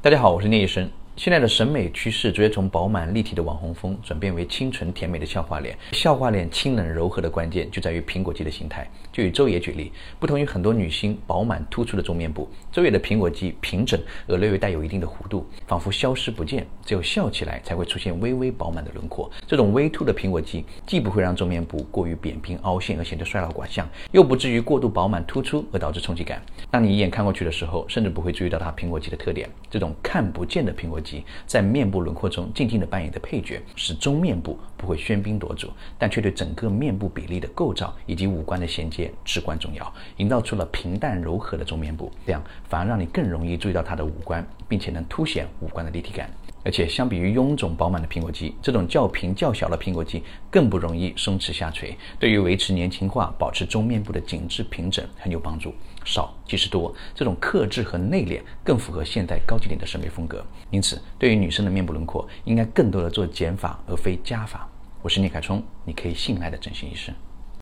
大家好，我是聂医生。现在的审美趋势逐渐从饱满立体的网红风转变为清纯甜美的笑话脸。笑话脸清冷柔和的关键就在于苹果肌的形态。就以周也举例，不同于很多女星饱满突出的中面部，周也的苹果肌平整而略微带有一定的弧度，仿佛消失不见，只有笑起来才会出现微微饱满的轮廓。这种微凸的苹果肌既不会让中面部过于扁平凹陷而显得衰老寡相，又不至于过度饱满突出而导致冲击感。当你一眼看过去的时候，甚至不会注意到它苹果肌的特点。这种看不见的苹果肌在面部轮廓中静静的扮演的配角，使中面部不会喧宾夺主，但却对整个面部比例的构造以及五官的衔接至关重要，营造出了平淡柔和的中面部，这样反而让你更容易注意到他的五官，并且能凸显五官的立体感。而且相比于臃肿饱满的苹果肌，这种较平较小的苹果肌更不容易松弛下垂，对于维持年轻化、保持中面部的紧致平整很有帮助。少即是多，这种克制和内敛更符合现代高级脸的审美风格。因此，对于女生的面部轮廓，应该更多的做减法而非加法。我是聂凯冲，你可以信赖的整形医师。